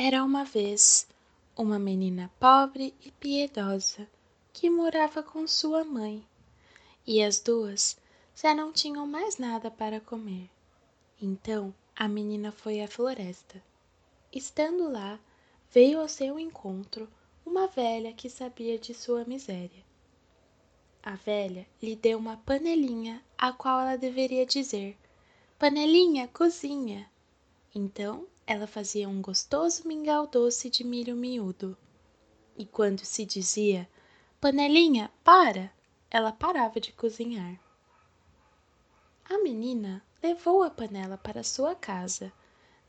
Era uma vez uma menina pobre e piedosa que morava com sua mãe, e as duas já não tinham mais nada para comer. Então a menina foi à floresta. Estando lá, veio ao seu encontro uma velha que sabia de sua miséria. A velha lhe deu uma panelinha a qual ela deveria dizer: Panelinha, cozinha. Então ela fazia um gostoso mingau doce de milho miúdo. E quando se dizia, panelinha, para, ela parava de cozinhar. A menina levou a panela para sua casa,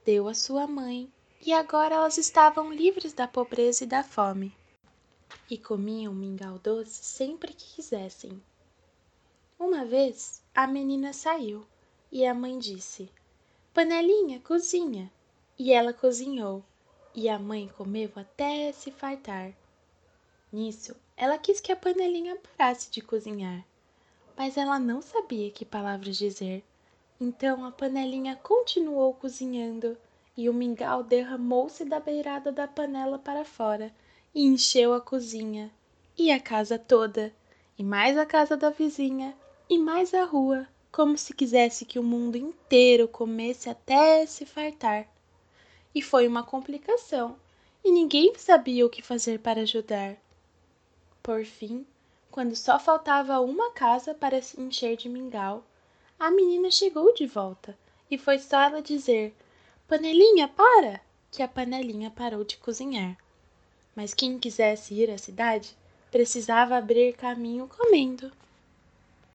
deu à sua mãe, e agora elas estavam livres da pobreza e da fome. E comiam mingau doce sempre que quisessem. Uma vez a menina saiu e a mãe disse: Panelinha, cozinha e ela cozinhou, e a mãe comeu até se fartar. Nisso, ela quis que a panelinha parasse de cozinhar, mas ela não sabia que palavras dizer. Então a panelinha continuou cozinhando. E o mingau derramou-se da beirada da panela para fora e encheu a cozinha e a casa toda, e mais a casa da vizinha e mais a rua, como se quisesse que o mundo inteiro comesse até se fartar e foi uma complicação, e ninguém sabia o que fazer para ajudar. Por fim, quando só faltava uma casa para se encher de mingau, a menina chegou de volta e foi só ela dizer: Panelinha, para! que a panelinha parou de cozinhar. Mas quem quisesse ir à cidade precisava abrir caminho comendo.